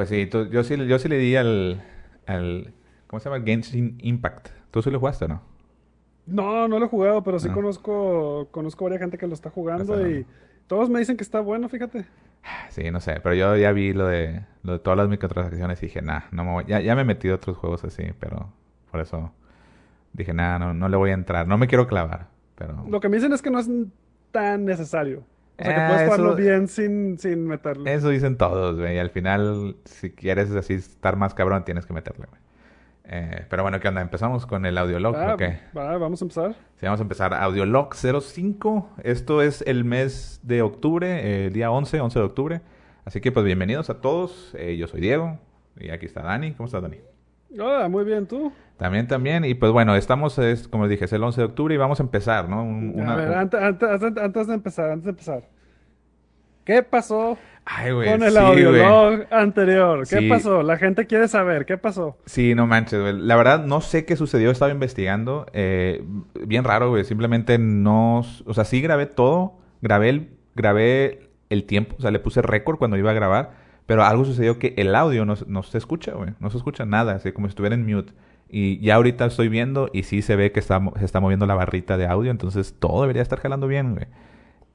Pues sí, tú- yo sí, yo sí le di al, al... ¿Cómo se llama? Genshin Impact. ¿Tú sí lo jugaste o no? No, no lo he jugado, pero sí conozco, conozco varias gente que lo está jugando Está y todos me dicen que está bueno, fíjate. Sí, no sé, pero yo ya vi lo de, lo de todas las microtransacciones y dije, nah, no me voy. Ya, ya me metí a otros juegos así, pero por eso dije, nah, no, no le voy a entrar. No me quiero clavar, pero... Lo que me dicen es que no es tan necesario. O sea, que puedes jugarlo eso- bien sin, sin meterle. Eso dicen todos, güey. Y al final, si quieres así estar más cabrón, tienes que meterle, güey. Eh, pero bueno, ¿qué onda? ¿Empezamos con el audiolog Ah, o qué? va, vamos a empezar. Sí, vamos a empezar. Audiolog 05. Esto es el mes de octubre, eh, el día 11, 11 de octubre. Así que pues bienvenidos a todos. Eh, yo soy Diego y aquí está Dani. ¿Cómo estás, Dani? Hola, muy bien, ¿tú? También, también. Y pues bueno, estamos, es, como dije, es el 11 de octubre y vamos a empezar, ¿no? Un- una- a ver, antes, antes, antes de empezar, antes de empezar. ¿Qué pasó Ay, güey. con el sí, audiolog anterior? ¿Qué Sí. pasó? La gente quiere saber, ¿qué pasó? Sí, no manches, güey. La verdad, no sé qué sucedió. Estaba investigando. eh, bien raro, güey. Simplemente no... O sea, sí grabé todo. Grabé el, grabé el tiempo. O sea, le puse récord cuando iba a grabar. Pero algo sucedió que el audio no, no se escucha, güey. No se escucha nada. Así como si estuviera en mute. Y ya ahorita estoy viendo y sí se ve que está, se está moviendo la barrita de audio. Entonces todo debería estar jalando bien, güey.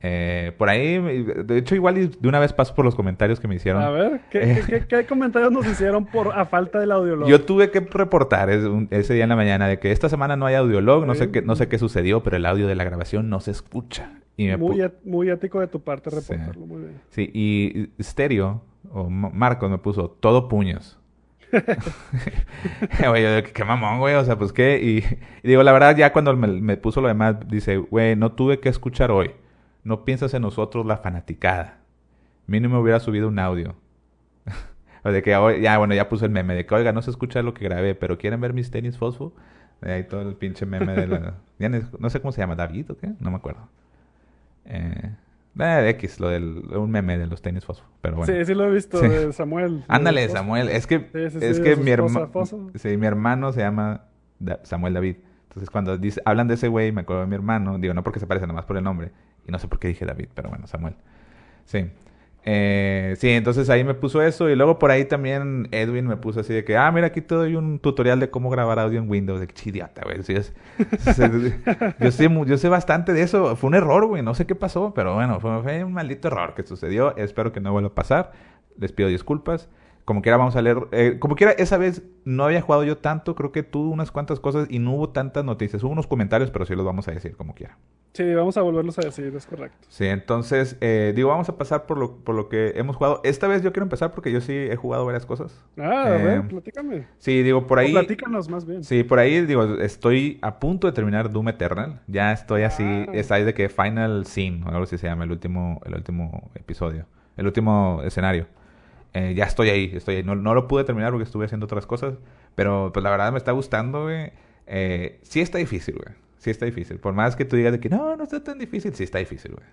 Eh, por ahí, de hecho, igual de una vez paso por los comentarios que me hicieron. A ver, ¿qué, Eh. qué- qué- qué comentarios nos hicieron por a falta del audiolog? Yo tuve que reportar ese, un- ese día en la mañana de que esta semana no hay audiolog, no sé Sí. qué, no sé qué sucedió, pero el audio de la grabación no se escucha. Y me muy, muy ético de tu parte Sí. reportarlo, muy bien. sí, y Stereo, o Ma- Marcos me puso todo puños. Güey, yo, qué mamón, güey, o sea, pues qué. Y, digo, la verdad, ya cuando me, puso lo demás, dice, güey, no tuve que escuchar hoy. No piensas en nosotros la fanaticada. Mínimo hubiera subido un audio. o de que hoy, ya, bueno, ya puse el meme de que, oiga, no se escucha lo que grabé, pero ¿quieren ver mis tenis fosfo? Ahí todo el pinche meme de no sé cómo se llama, ¿David o qué? No me acuerdo. Eh, eh, X, lo del... Un meme de los tenis fosfo, pero bueno. Sí, sí lo he visto Sí. de Samuel. Ándale, De- Samuel. Es que, Sí, sí, es que mi, esposa, herma- Foso. sí, mi hermano se llama Da- Samuel David. Entonces, cuando dice, hablan de ese güey, me acuerdo de mi hermano. Digo, no porque se parece, nomás por el nombre. Y no sé por qué dije David, pero bueno, Samuel. Sí. Eh, sí, entonces ahí me puso eso. Y luego por ahí también Edwin me puso así de que, ah, mira, aquí te doy un tutorial de cómo grabar audio en Windows. De que chidiata, güey. Yo, sé, yo sé bastante de eso. Fue un error, güey. No sé qué pasó, pero bueno, fue un maldito error que sucedió. Espero que no vuelva a pasar. Les pido disculpas. Como quiera, vamos a leer. eh, como quiera, esa vez no había jugado yo tanto. Creo que tuve unas cuantas cosas y no hubo tantas noticias. Hubo unos comentarios, pero sí los vamos a decir como quiera. Sí, vamos a volverlos a decir, es correcto. Sí, entonces, eh, digo, vamos a pasar por lo, por lo que hemos jugado. Esta vez yo quiero empezar porque yo sí he jugado varias cosas. Ah, a Eh, ver, platícame. Sí, digo, por O ahí. platícanos más bien. Sí, por ahí, digo, estoy a punto de terminar Doom Eternal. Ya estoy así, Ah. está ahí de que Final Scene, o algo así se llama, el último, el último episodio, el último escenario. Eh, ya estoy ahí, estoy ahí. No, no lo pude terminar porque estuve haciendo otras cosas, pero pues la verdad me está gustando, güey. Eh, sí está difícil, güey. Sí está difícil. Por más que tú digas de que no, no está tan difícil, sí está difícil, güey.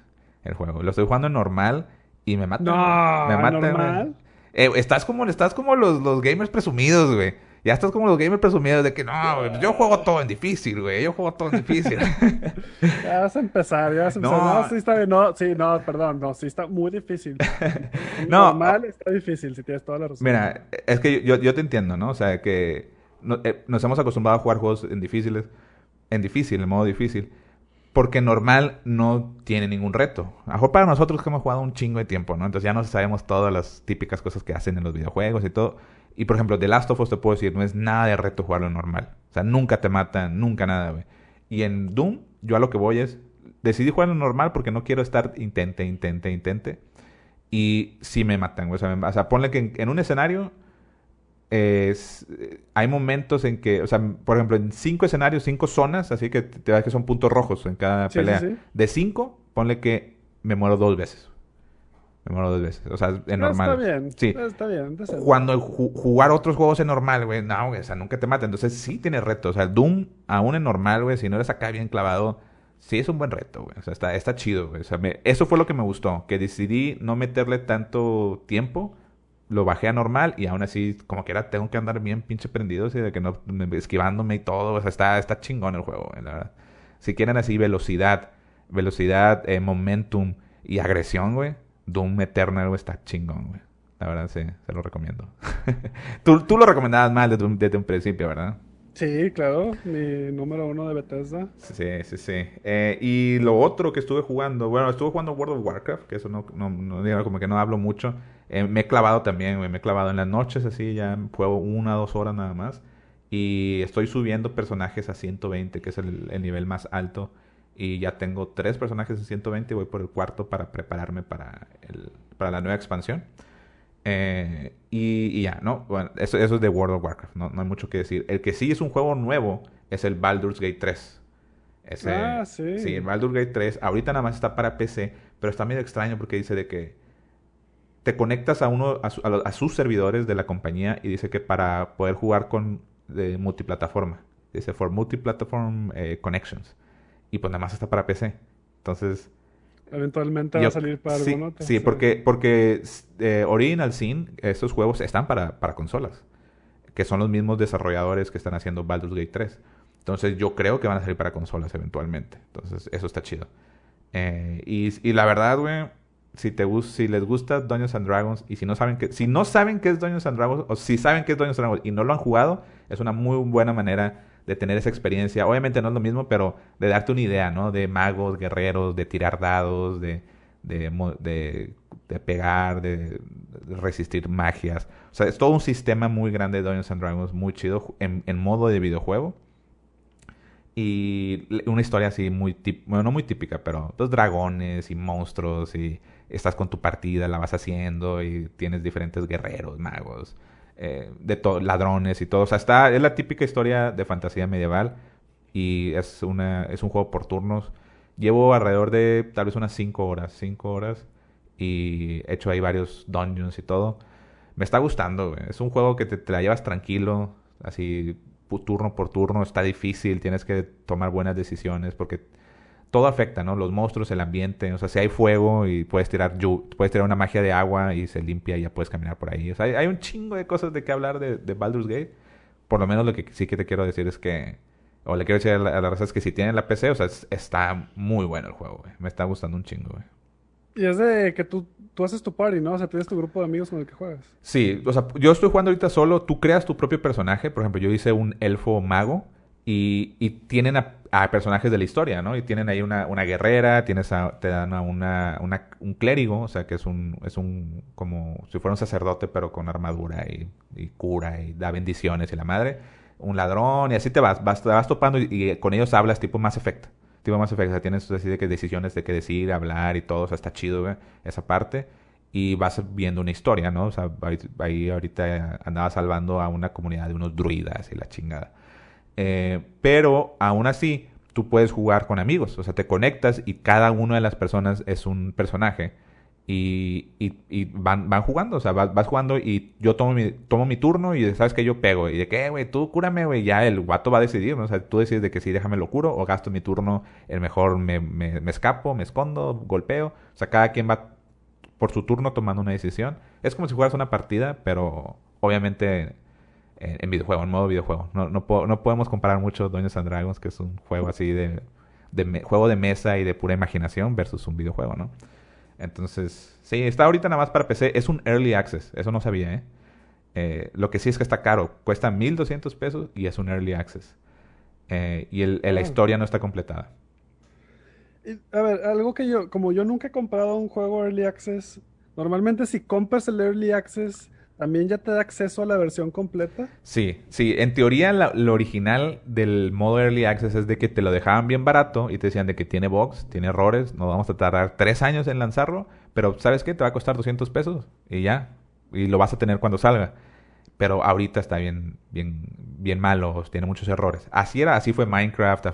El juego. Lo estoy jugando en normal y me mata. No, me mata. normal. Eh, estás como, estás como los, los gamers presumidos, güey. Ya estás como los gamers presumidos de que no, yo juego todo en difícil, güey. Yo juego todo en difícil. Ya vas a empezar, ya vas a empezar. No. No, sí está bien. No, sí, no, perdón, no, sí está muy difícil. No. Normal está difícil, si tienes toda la razón. Mira, es que yo, yo te entiendo, ¿no? O sea, que no- eh, nos hemos acostumbrado a jugar juegos en difíciles, en difícil, en modo difícil, porque normal no tiene ningún reto. A lo mejor para nosotros que hemos jugado un chingo de tiempo, ¿no? Entonces ya nos sabemos todas las típicas cosas que hacen en los videojuegos y todo. Y por ejemplo, The Last of Us te puedo decir, no es nada de reto jugarlo normal. O sea, nunca te matan, nunca nada, güey. Y en Doom, yo a lo que voy es, decidí jugarlo normal porque no quiero estar intente, intente, intente. Y sí me matan, güey. O sea, me- o sea, ponle que en, en un escenario es- eh, hay momentos en que, o sea, por ejemplo, en cinco escenarios, cinco zonas, así que te das que son puntos rojos en cada Sí, sí, pelea. sí. De cinco, ponle que me muero dos veces. Me muero dos veces. O sea, en Ah, normal. Está bien, Sí. está bien. decente. Cuando ju- jugar otros juegos en normal, güey, no, güey, o sea, nunca te mata. Entonces sí tiene reto. O sea, Doom, aún en normal, güey, si no eres acá bien clavado, sí es un buen reto, güey. O sea, está, está chido, güey. O sea, me- eso fue lo que me gustó. Que decidí no meterle tanto tiempo. Lo bajé a normal y aún así, como que era, tengo que andar bien pinche prendido, así de que no, me- esquivándome y todo. O sea, está, está chingón el juego, güey, la verdad. Si quieren así velocidad, velocidad, eh, momentum y agresión, güey. Doom Eternal, güey, está chingón, güey. La verdad, sí, se lo recomiendo. tú, tú lo recomendabas mal desde un, desde un principio, ¿verdad? Sí, claro, mi número uno de Bethesda. Sí, sí, sí. Eh, y lo otro que estuve jugando, bueno, estuve jugando World of Warcraft, que eso no, no, no como que no hablo mucho. Eh, me he clavado también, güey, me he clavado en las noches, así, ya juego una, dos horas nada más. Y estoy subiendo personajes a 120, que es el, el nivel más alto. Y ya tengo tres personajes en 120 y voy por el cuarto para prepararme para, el, para la nueva expansión. Eh, y, y ya, ¿no? Bueno, eso, eso es de World of Warcraft, no, no hay mucho que decir. El que sí es un juego nuevo es el Baldur's Gate 3. Ese, Ah, sí. Sí, el Baldur's Gate 3. Ahorita nada más está para PC, pero está medio extraño porque dice de que te conectas a uno a, su- a lo- a sus servidores de la compañía y dice que para poder jugar con de multiplataforma. Dice for multiplatform eh, connections. Y pues nada más está para PC. Entonces, Eventualmente va a salir para sí, algún otro. sí, porque, porque eh, Original Sin, esos juegos están para, para consolas. Que son los mismos desarrolladores que están haciendo Baldur's Gate 3. Entonces yo creo que van a salir para consolas eventualmente. Entonces eso está chido. Eh, y, y la verdad, güey, si, te si les gusta Dungeons and Dragons y si no saben que si no saben qué es Dungeons and Dragons o si saben qué es Dungeons and Dragons y no lo han jugado, es una muy buena manera de tener esa experiencia. Obviamente no es lo mismo, pero de darte una idea, ¿no? De magos, guerreros, de tirar dados, de, de, de, pegar, de, resistir magias. O sea, es todo un sistema muy grande de Dungeons and Dragons, muy chido en, en modo de videojuego. Y una historia así muy típica, bueno, no muy típica, pero dos dragones y monstruos y estás con tu partida, la vas haciendo y tienes diferentes guerreros, magos, eh, de ladrones y todo. O sea, está, es la típica historia de fantasía medieval y es, una, es un juego por turnos. Llevo alrededor de tal vez unas 5 horas, 5 horas y he hecho ahí varios dungeons y todo. Me está gustando, güey. Es un juego que te, te la llevas tranquilo, así turno por turno. Está difícil, tienes que tomar buenas decisiones porque todo afecta, ¿no? Los monstruos, el ambiente. O sea, si hay fuego y puedes tirar, puedes tirar una magia de agua y se limpia y ya puedes caminar por ahí. O sea, hay, hay un chingo de cosas de qué hablar de, de Baldur's Gate. Por lo menos lo que sí que te quiero decir es que... O le quiero decir a la, a la raza es que si tienen la PC, o sea, es- está muy bueno el juego, güey. Me está gustando un chingo, güey. Y es de que tú, tú haces tu party, ¿no? O sea, tienes tu grupo de amigos con el que juegas. Sí, o sea, yo estoy jugando ahorita solo, tú creas tu propio personaje, por ejemplo, yo hice un elfo mago y, y tienen a, personajes de la historia, ¿no? Y tienen ahí una, guerrera, tienes a- te dan a una, una- un clérigo, o sea, que es un, es un, como si fuera un sacerdote, pero con armadura y, cura y da bendiciones y la madre, un ladrón y así te vas, vas, te vas topando y, con ellos hablas tipo más efecto. Tipo más efecto, o sea, tienes así de que decisiones de qué decir, hablar y todo, o sea, está chido, güey, esa parte y vas viendo una historia, ¿no? O sea, ahí ahorita andaba salvando a una comunidad de unos druidas y la chingada. Eh, pero aún así, tú puedes jugar con amigos, o sea, te conectas y cada una de las personas es un personaje y, van, van jugando, o sea, vas, jugando y yo tomo mi, tomo mi turno y sabes que yo pego. Y de que, "Eh, güey, tú cúrame, güey, ya el guato va a decidir. O sea, tú decides de que sí, déjame lo curo o gasto mi turno, el mejor me, me, me escapo, me escondo, golpeo, o sea, cada quien va por su turno tomando una decisión. Es como si fueras una partida, pero obviamente en, en videojuego, en modo videojuego. No, no, po- no podemos comparar mucho Dungeons and Dragons, que es un juego así de, juego de mesa y de pura imaginación, versus un videojuego, ¿no? Entonces, sí, está ahorita nada más para PC. Es un early access, eso no sabía, ¿eh? Eh, lo que sí es que está caro. Cuesta 1200 pesos y es un early access. Eh, y el, el- la Ah. historia no está completada. A ver, algo que yo, como yo nunca he comprado un juego Early Access, normalmente si compras el Early Access, también ya te da acceso a la versión completa. Sí, sí, en teoría la- lo original del modo Early Access es de que te lo dejaban bien barato y te decían de que tiene bugs, tiene errores, nos vamos a tardar tres años en lanzarlo, pero ¿sabes qué? Te va a costar 200 pesos y ya, y lo vas a tener cuando salga. Pero ahorita está bien, bien, bien malo, tiene muchos errores. Así era, así fue Minecraft,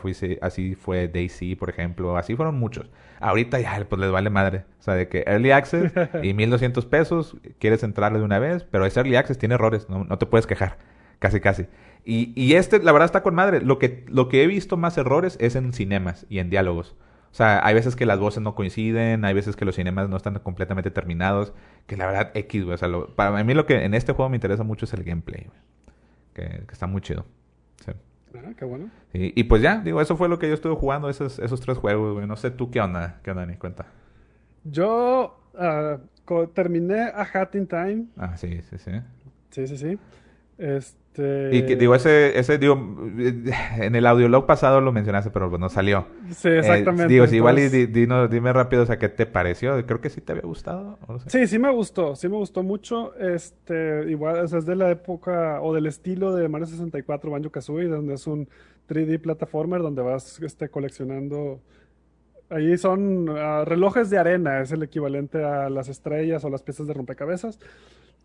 así fue- Daisy, por ejemplo, así fueron muchos. Ahorita ya, pues les vale madre. O sea, de que Early Access y 1200 pesos, quieres entrarle de una vez, pero ese Early Access tiene errores, no, no te puedes quejar. Casi, casi. Y, y este, la verdad, está con madre. Lo que, lo que he visto más errores es en cinemas y en diálogos. O sea, hay veces que las voces no coinciden, hay veces que los cinemas no están completamente terminados, que la verdad X, güey. O sea, lo- para mí lo que en este juego me interesa mucho es el gameplay, güey. Que, que está muy chido. Sí. Ah, qué bueno. Y, y pues ya, digo, eso fue lo que yo estuve jugando, esos, esos tres juegos, güey. No sé tú qué onda, qué onda, ni cuenta. Yo, ah, terminé a Hat in Time. Ah, sí, sí, sí. Sí, sí, sí. Este. Y que, digo, ese, ese, digo, en el audiolog pasado lo mencionaste, pero no salió. Sí, Eh, exactamente. digo, si igual y entonces- di- dinos- dime rápido, o sea, ¿qué te pareció? Creo que sí te había gustado. no sé. Sí, sí me gustó, sí me gustó mucho. Este, igual, o sea, es de la época o del estilo de Mario 64, Banjo Kazooie, donde es un 3D platformer donde vas este, coleccionando. Ahí son ah, relojes de arena, es el equivalente a las estrellas o las piezas de rompecabezas.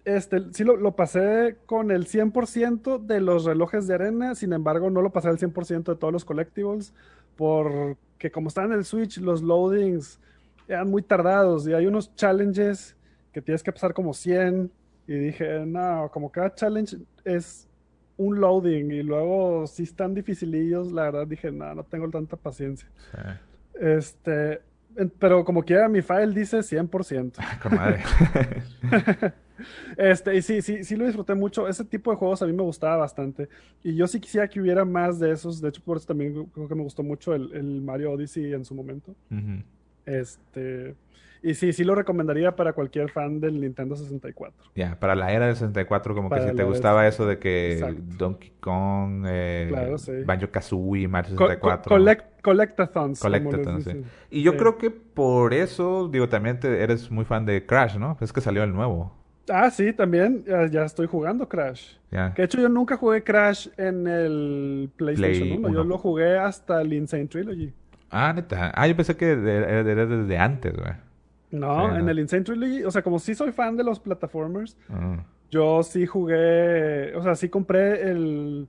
Este, sí lo, lo pasé con el 100% de los relojes de arena, sin embargo, no lo pasé al 100% de todos los collectibles, porque como está en el Switch, los loadings eran muy tardados y hay unos challenges que tienes que pasar como 100 y dije, no, como cada challenge es un loading y luego si están dificilillos, la verdad dije, no, no tengo tanta paciencia. Sí. Este, pero como quiera mi file dice 100%. Con madre. Este, y sí, sí, sí lo disfruté mucho. Ese tipo de juegos a mí me gustaba bastante. Y yo sí quisiera que hubiera más de esos. De hecho, por eso también creo que me gustó mucho el, el Mario Odyssey en su momento. Este, y sí, sí lo recomendaría para cualquier fan del Nintendo 64. Ya, para la era del 64, como Para que si te gustaba eso de que Exacto. Donkey Kong, eh, Claro, sí. Banjo Kazooie, Mario Co- co- 64. collect, collectathons. sí. Y yo creo que por eso, digo, también te- eres muy fan de Crash, ¿no? Es que salió el nuevo. Ah, sí, también ya, ya estoy jugando Crash. Que de hecho yo nunca jugué Crash en el PlayStation Play 1. Yo lo jugué hasta el Insane Trilogy. Ah, neta. Ah, yo pensé que era desde antes, güey. No, Sí, en no. el Insane Trilogy, o sea, como sí soy fan de los platformers, Ah, yo sí jugué, o sea, sí compré el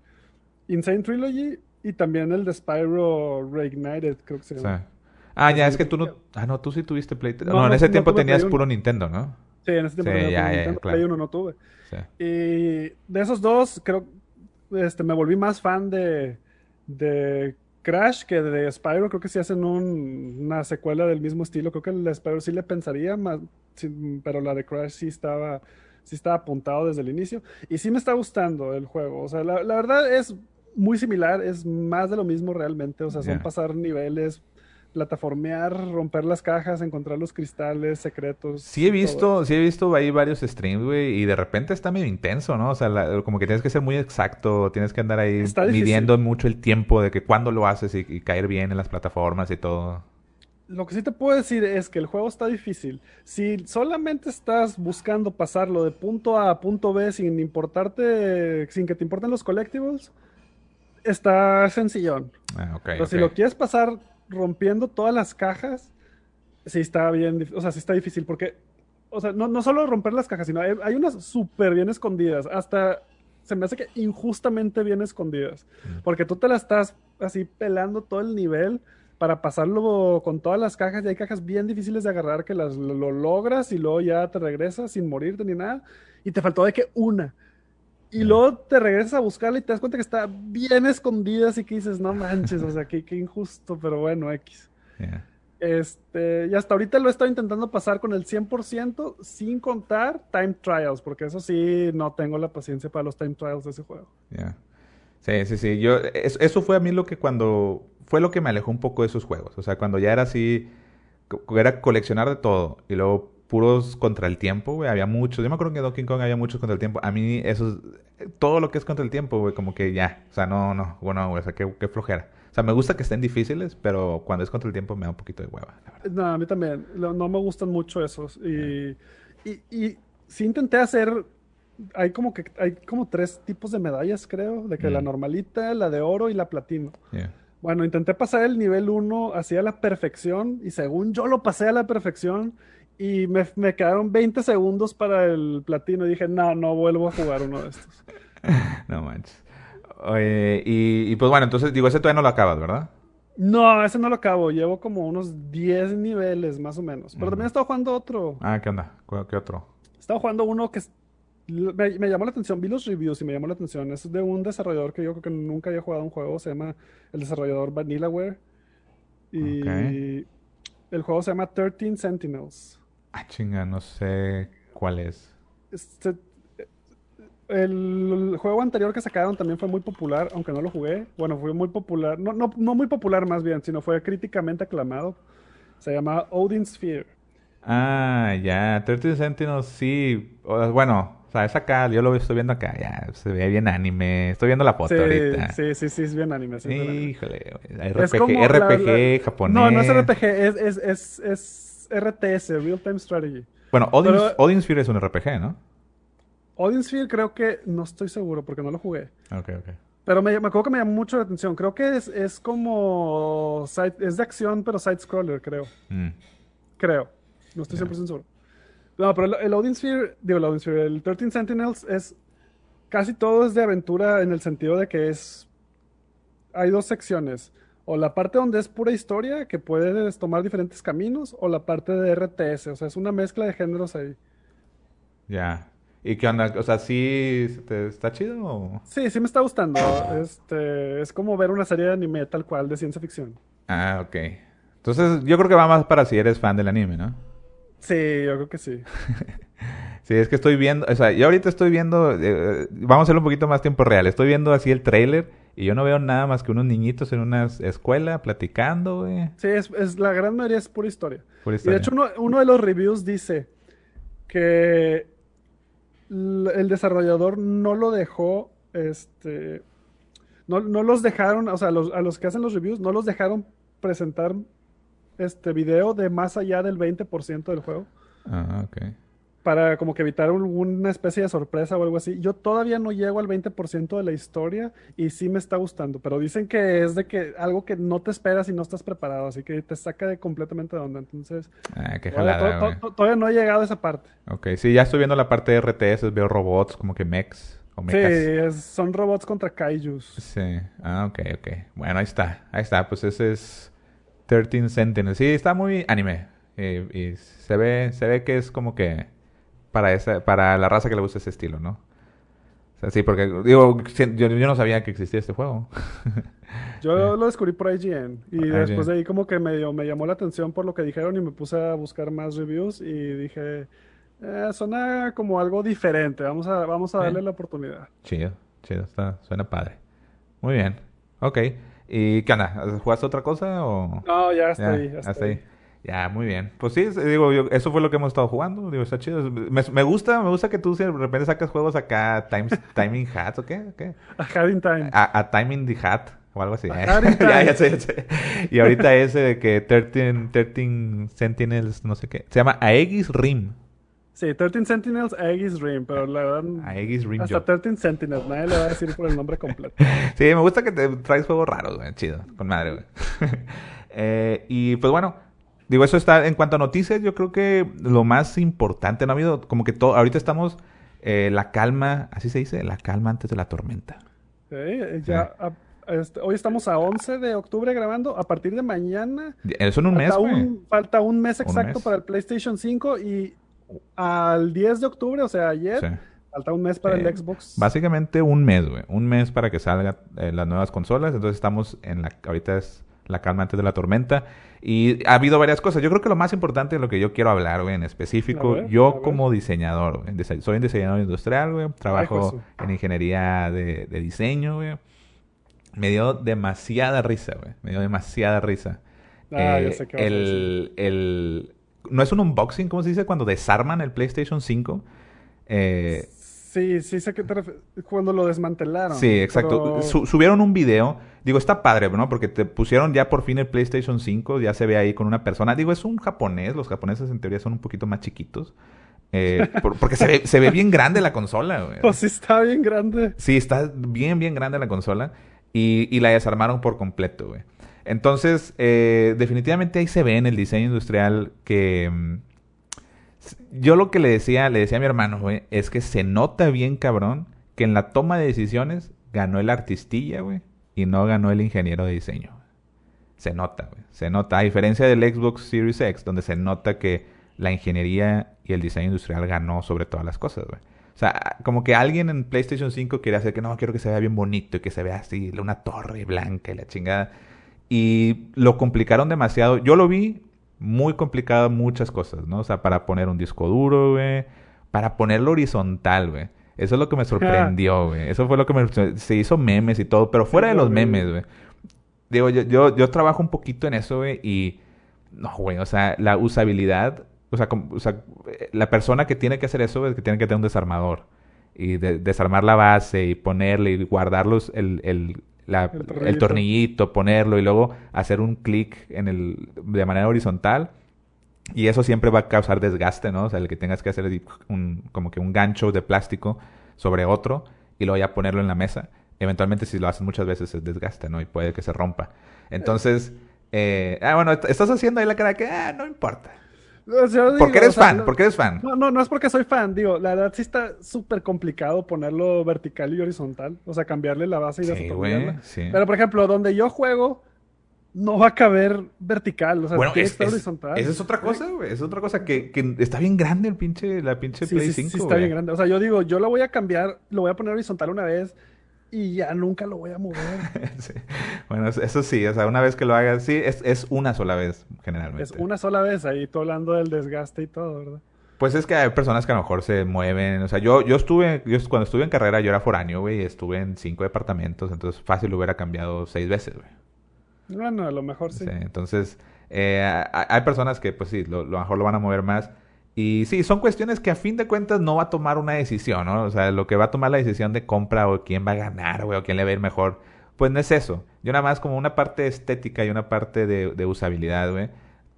Insane Trilogy y también el de Spyro Reignited, creo que se sí. llama. Ah, ya, Sí, es que tú no... Ah, no, tú sí tuviste Play... No, No, en ese no tiempo tenías puro. Nintendo, ¿no? Sí, en ese tiempo Sí, tenía ya, Super ya, Nintendo, claro. Play 1 no tuve. Sí. Y de esos dos, creo, este, me volví más fan de, de Crash que de Spyro. Creo que si hacen un- una secuela del mismo estilo, creo que el de Spyro sí le pensaría más, sí, pero la de Crash sí estaba, sí estaba apuntado desde el inicio. Y sí me está gustando el juego. O sea, la, la verdad es muy similar, es más de lo mismo realmente. O sea, son pasar niveles, plataformear, romper las cajas, encontrar los cristales secretos. Sí he visto, sí he visto ahí varios streams, güey, y de repente está medio intenso, ¿no? O sea, la- como que tienes que ser muy exacto, tienes que andar ahí midiendo mucho el tiempo de que cuándo lo haces y, y caer bien en las plataformas y todo. Lo que sí te puedo decir es que el juego está difícil. Si solamente estás buscando pasarlo de punto A a punto B sin importarte, sin que te importen los collectibles, está sencillón. Ah, Pero si ok. lo quieres pasar rompiendo todas las cajas, sí está bien, o sea, sí está difícil porque, o sea, no, no solo romper las cajas, sino hay, hay unas súper bien escondidas, hasta se me hace que injustamente bien escondidas, porque tú te la estás así pelando todo el nivel para pasarlo con todas las cajas y hay cajas bien difíciles de agarrar que las lo, lo logras y luego ya te regresas sin morirte ni nada y te faltó de que una. Y luego te regresas a buscarla y te das cuenta que está bien escondida, así que dices, no manches, o sea, qué, qué injusto, pero bueno, X. Este, y hasta ahorita lo he estado intentando pasar con el 100% sin contar time trials, porque eso sí, no tengo la paciencia para los time trials de ese juego. Sí, sí, sí. Yo, es- eso fue a mí lo que cuando... Fue lo que me alejó un poco de esos juegos. O sea, cuando ya era así... Era coleccionar de todo. Y luego puros contra el tiempo, güey. Había muchos. Yo me acuerdo que en Donkey Kong había muchos contra el tiempo. A mí eso... Todo lo que es contra el tiempo, güey. Como que ya. O sea, no, no. Bueno, güey. O sea, qué, qué flojera. O sea, me gusta que estén difíciles, pero cuando es contra el tiempo me da un poquito de hueva, la verdad. No, a mí también, no me gustan mucho esos. Y, y, y sí intenté hacer, hay como que, hay como tres tipos de medallas, creo, de que la normalita, la de oro y la platino. Yeah. Bueno, intenté pasar el nivel 1 así a la perfección y según yo lo pasé a la perfección y me, me quedaron 20 segundos para el platino y dije, no, no vuelvo a jugar uno de estos. No manches. Oye, y, y pues bueno, entonces digo, ese todavía no lo acabas, ¿verdad? No, ese no lo acabo, llevo como unos 10 niveles más o menos. Pero también he estado jugando otro. Ah, ¿qué onda? ¿Cu- ¿Qué otro? Estaba jugando uno que me, me llamó la atención, vi los reviews y me llamó la atención. Es de un desarrollador que yo creo que nunca había jugado un juego, se llama el desarrollador Vanillaware. Y el juego se llama 13 Sentinels. Ah, chinga, no sé cuál es. Este, el juego anterior que sacaron también fue muy popular, aunque no lo jugué. Bueno, fue muy popular, no, no, no muy popular más bien, sino fue críticamente aclamado. Se llama Odin's Sphere. Ah, ya. 13 Sentinels, sí. Bueno, o sea, es acá. Yo lo estoy viendo acá. Ya, se ve bien anime. Estoy viendo la foto Sí, ahorita. sí, sí, sí, es bien anime. sí. Híjole, RPG, como la- RPG la- japonés. No, no es RPG, es, es, es, es RTS, Real Time Strategy. Bueno, Odin, Pero- Odin Sphere es un RPG, ¿no? Odin Sphere creo que, no estoy seguro porque no lo jugué. Ok, ok. Pero me, me acuerdo que me llamó mucho la atención. Creo que es, es como. side- es de acción, pero side-scroller, creo. Mm. Creo. No estoy 100% seguro. No, pero el, el Odin Sphere, digo, el Odin Sphere, el 13 Sentinels es. Casi todo es de aventura en el sentido de que es. Hay dos secciones. O la parte donde es pura historia, que puedes tomar diferentes caminos, o la parte de RTS. O sea, es una mezcla de géneros ahí. Ya. ¿Y qué onda? O sea, ¿sí te- está chido o...? Sí, sí me está gustando. Este, es como ver una serie de anime tal cual de ciencia ficción. Ah, ok. Entonces, yo creo que va más para si eres fan del anime, ¿no? Sí, yo creo que sí. Sí, es que estoy viendo, o sea, yo ahorita estoy viendo, eh, vamos a hacerlo un poquito más tiempo real, estoy viendo así el trailer y yo no veo nada más que unos niñitos en una escuela platicando, güey. Sí, es, es- la gran mayoría es pura historia. Pura Y de historia. hecho uno, uno de los reviews dice que el desarrollador no lo dejó, este, no, no los dejaron, o sea, los- a los que hacen los reviews, no los dejaron presentar este video de más allá del 20% del juego. Ah, ok. Para como que evitar alguna especie de sorpresa o algo así. Yo todavía no llego al 20% de la historia y sí me está gustando, pero dicen que es de que algo que no te esperas y no estás preparado, así que te saca de completamente de onda. Entonces, Ah, qué todavía, jalada, to- güey. to- todavía no he llegado a esa parte. Ok, sí, ya estoy viendo la parte de RTS, veo robots como que mechs o Sí, mechas. es- son robots contra kaijus. Sí, ah, ok, ok. Bueno, ahí está, ahí está, pues ese es 13 Sentinels. Sí, está muy anime. eh, y se ve, se ve que es como que para esa, para la raza que le gusta ese estilo, ¿no? O sea, sí, porque digo, yo, yo no sabía que existía este juego. Yo lo descubrí por IGN y Ah, después IGN. de ahí como que medio me llamó la atención por lo que dijeron y me puse a buscar más reviews y dije, eh, suena como algo diferente, vamos a, vamos a Sí. darle la oportunidad. Chido, chido, está, suena padre. Muy bien, ok. ¿Y qué onda? ¿Jugaste otra cosa o...? No, ya Ya, está ahí, ya está hasta ahí. ahí. Ya, muy bien. Pues sí, digo, yo, eso fue lo que hemos estado jugando. Digo, está chido. Me, me gusta, me gusta que tú si de repente sacas juegos acá, times, Timing Hat, ¿o qué? ¿Qué? A Having Time. A, a Timing the Hat, o algo así. A in ya, Time. ya sé, ya sé. Y ahorita ese de que 13, 13 Sentinels, no sé qué. Se llama Aegis Rim. Sí, 13 Sentinels, Aegis Rim, pero la verdad, Aegis Rim hasta Job. 13 Sentinels, nadie le va a decir por el nombre completo. Sí, me gusta que te traes juegos raros, güey. Chido, con madre, güey. Eh, y pues bueno, digo, eso está en cuanto a noticias. Yo creo que lo más importante, no ha habido como que todo. Ahorita estamos eh, la calma, así se dice, la calma antes de la tormenta. Sí, ya, a- este, hoy estamos a 11 de octubre grabando, a partir de mañana Eso en un mes, falta, un, falta un mes Un exacto mes. para el PlayStation 5 y al 10 de octubre, o sea, ayer, Sí. falta un mes para Eh, el Xbox. Básicamente un mes, güey. Un mes para que salgan las nuevas consolas. Entonces estamos en la... Ahorita es la calma antes de la tormenta. Y ha habido varias cosas. Yo creo que lo más importante de lo que yo quiero hablar, güey, en específico, ver, yo como diseñador, güey. Soy un diseñador industrial, güey. Trabajo en ingeniería de, de diseño, güey. Me dio demasiada risa, güey. Me dio demasiada risa. Ah, Eh, sé qué el, el... No es un unboxing, ¿cómo se dice? Cuando desarman el PlayStation 5. Eh, Sí, sí sé que te. Cuando lo desmantelaron. Sí, exacto. pero- Su- subieron un video. Digo, está padre, ¿no? Porque te pusieron ya por fin el PlayStation 5. Ya se ve ahí con una persona. Digo, es un japonés. Los japoneses en teoría son un poquito más chiquitos. Eh, por- porque se ve, se ve bien grande la consola, güey. Pues sí, está bien grande. Sí, está bien, bien grande la consola. Y, y la desarmaron por completo, güey. Entonces, eh, definitivamente ahí se ve en el diseño industrial que... yo lo que le decía, le decía a mi hermano, güey, es que se nota bien, cabrón, que en la toma de decisiones ganó el artistilla, güey, y no ganó el ingeniero de diseño. Se nota, güey. Se nota. A diferencia del Xbox Series X, donde se nota que la ingeniería y el diseño industrial ganó sobre todas las cosas, güey. O sea, como que alguien en PlayStation 5 quería hacer que no, quiero que se vea bien bonito y que se vea así, una torre blanca y la chingada. Y lo complicaron demasiado. Yo lo vi muy complicado muchas cosas, ¿no? O sea, para poner un disco duro, güey. Para ponerlo horizontal, güey. Eso es lo que me sorprendió, güey. Eso fue lo que me... Se hizo memes y todo, pero fuera de los memes, güey. Digo, yo, yo, yo trabajo un poquito en eso, güey, y... No, güey, o sea, la usabilidad O sea, como- o sea, la persona que tiene que hacer eso es que tiene que tener un desarmador. Y de- desarmar la base y ponerle y guardarlos el, el, la- El el tornillito. ponerlo y luego hacer un clic en el, de manera horizontal. Y eso siempre va a causar desgaste, ¿no? O sea, el que tengas que hacer un, como que un gancho de plástico sobre otro y luego ya ponerlo en la mesa. Eventualmente, si lo haces muchas veces, se desgasta, ¿no? Y puede que se rompa. Entonces, eh, ah, bueno, est- estás haciendo ahí la cara de que, ah, no importa. O sea, yo digo, Porque eres o sea, fan, no- porque eres fan. No, no, no es porque soy fan, digo, la verdad sí está súper complicado ponerlo vertical y horizontal, o sea, cambiarle la base y Sí, güey, sí. Pero, por ejemplo, donde yo juego, no va a caber vertical, o sea, Bueno, tiene es, que estar es- horizontal. esa es otra cosa, güey. Es otra cosa que, que está bien grande el pinche, la pinche Sí, Play sí, 5, sí está güey. bien grande. O sea, yo digo, yo lo voy a cambiar, lo voy a poner horizontal una vez y ya nunca lo voy a mover. Sí. Bueno, eso- sí, o sea, una vez que lo hagas, sí, es, es una sola vez, generalmente. es una sola vez, ahí tú hablando del desgaste y todo, ¿verdad? Pues es que hay personas que a lo mejor se mueven. O sea, yo, yo estuve, yo cuando estuve en carrera, yo era foráneo, güey, y estuve en cinco departamentos, entonces fácil lo hubiera cambiado seis veces, güey. Bueno, a lo mejor sí. Sí, entonces, eh, hay, hay personas que, pues sí, lo, lo mejor lo van a mover más. Y sí, son cuestiones que a fin de cuentas no va a tomar una decisión, ¿no? O sea, lo que va a tomar la decisión de compra o quién va a ganar, güey, o quién le va a ir mejor, pues no es eso. Yo nada más como una parte estética y una parte de, de usabilidad, güey.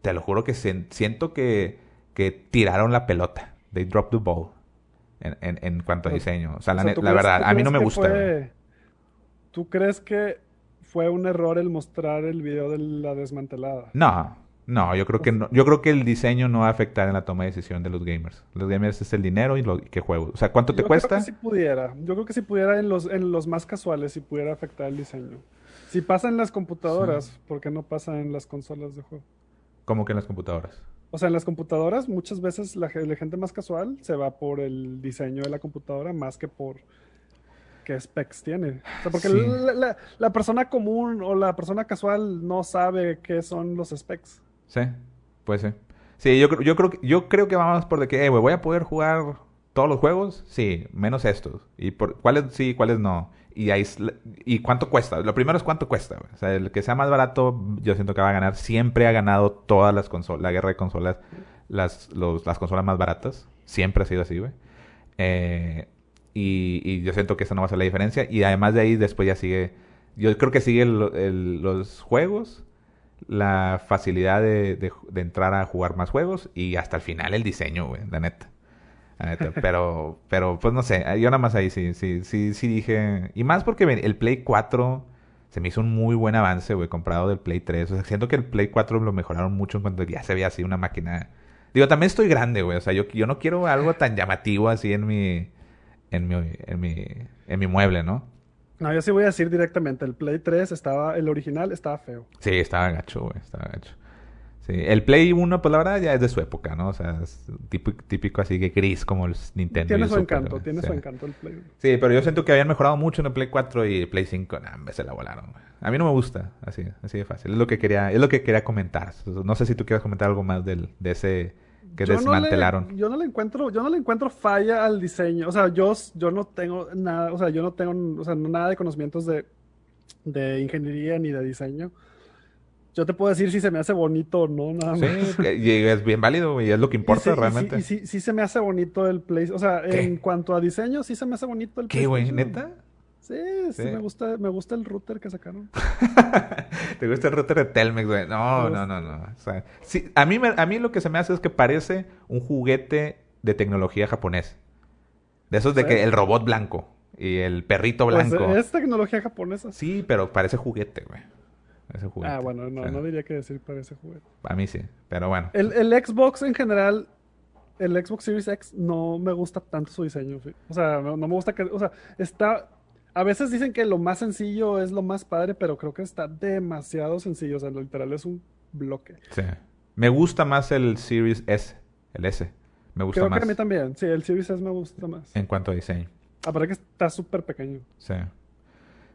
Te lo juro que se- siento que, que tiraron la pelota. They dropped the ball. En, en, en cuanto a diseño. O sea, O la, sea, ne- ¿tú la crees- verdad, a mí no me gusta. fue-. ¿Tú crees que fue un error el mostrar el video de la desmantelada? No, no, yo creo que no, yo creo que el diseño no va a afectar en la toma de decisión de los gamers. Los gamers es el dinero y lo que juego. O sea, ¿cuánto te Yo cuesta? Creo que sí pudiera. Yo creo que sí pudiera en los, en los más casuales, si pudiera afectar el diseño. Si pasa en las computadoras, ¿por qué no pasa en las consolas de juego? Como que en las computadoras. O sea, en las computadoras muchas veces la, ge- la gente más casual se va por el diseño de la computadora más que por qué specs tiene. O sea, porque Sí. la, la- la persona común o la persona casual no sabe qué son los specs. Sí, puede ser. Sí, yo, creo- yo creo yo creo que vamos por de que, eh, voy a poder jugar todos los juegos, sí, menos estos. Y por cuáles sí, cuáles no. Y ahí y cuánto cuesta. Lo primero es cuánto cuesta. O sea, el que sea más barato, yo siento que va a ganar. Siempre ha ganado todas las consolas, la guerra de consolas, las, los- las consolas más baratas. Siempre ha sido así, güey. Eh, y, y yo siento que esa no va a ser la diferencia. Y además de ahí, después ya sigue. Yo creo que sigue los juegos, la facilidad de, de- de entrar a jugar más juegos y hasta el final el diseño, güey, la neta. La neta. Pero, pero pues no sé, yo nada más ahí sí, sí, sí, sí dije. Y más porque el Play 4 se me hizo un muy buen avance, güey, comprado del Play 3. O sea, siento que el Play 4 lo mejoraron mucho en cuanto ya se veía así una máquina. Digo, también estoy grande, güey. O sea, yo, yo no quiero algo tan llamativo así en mi, en mi, en mi, en mi mueble, ¿no? No, yo sí voy a decir directamente, el Play 3 estaba, el original estaba feo. Sí, estaba gacho, güey, estaba gacho. Sí, el Play 1, pues la verdad ya es de su época, ¿no? O sea, es típico, típico así que gris como el Nintendo. y Tiene el su Super, encanto, tiene su encanto el Play 1. Sí, pero yo siento que habían mejorado mucho en el Play 4 y el Play 5, nah, se la volaron. A mí no me gusta, así, así de fácil. Es lo que quería, es lo que quería comentar. No sé si tú quieres comentar algo más del, de ese que Yo no le- desmantelaron. yo no le encuentro, yo no le encuentro falla al diseño. O sea, yo, yo no tengo nada, o sea, yo no tengo, o sea, nada de conocimientos de, de ingeniería ni de diseño. Yo te puedo decir si se me hace bonito o no, nada más. Sí, y es bien válido y es lo que importa Y sí- y sí- realmente. Y sí, sí se me hace bonito el Play. O sea, ¿Qué? en cuanto a diseño, sí se me hace bonito el ¿Qué, güey? ¿Neta? Sí, sí, Sí. me gusta, me gusta el router que sacaron. ¿Te gusta el router de Telmex, güey? No, no, no, no. O sea, sí, a, mí me- a mí lo que se me hace es que parece un juguete de tecnología japonés. De esos de ¿Sí? que el robot blanco y el perrito Pues blanco. es tecnología japonesa. Sí, pero parece juguete, güey. Parece juguete. Ah, bueno, no, O sea, no diría que decir para ese juguete. A mí sí, pero bueno. El, el Xbox en general, el Xbox Series X, no me gusta tanto su diseño. sí. O sea, no, no me gusta que. O sea, está. A veces dicen que lo más sencillo es lo más padre, pero creo que está demasiado sencillo. O sea, literal es un bloque. Sí. Me gusta más el Series S, el S. Me gusta Creo más que a mí también. Sí, el Series S me gusta más. en cuanto a diseño. Aparte que está súper pequeño. Sí.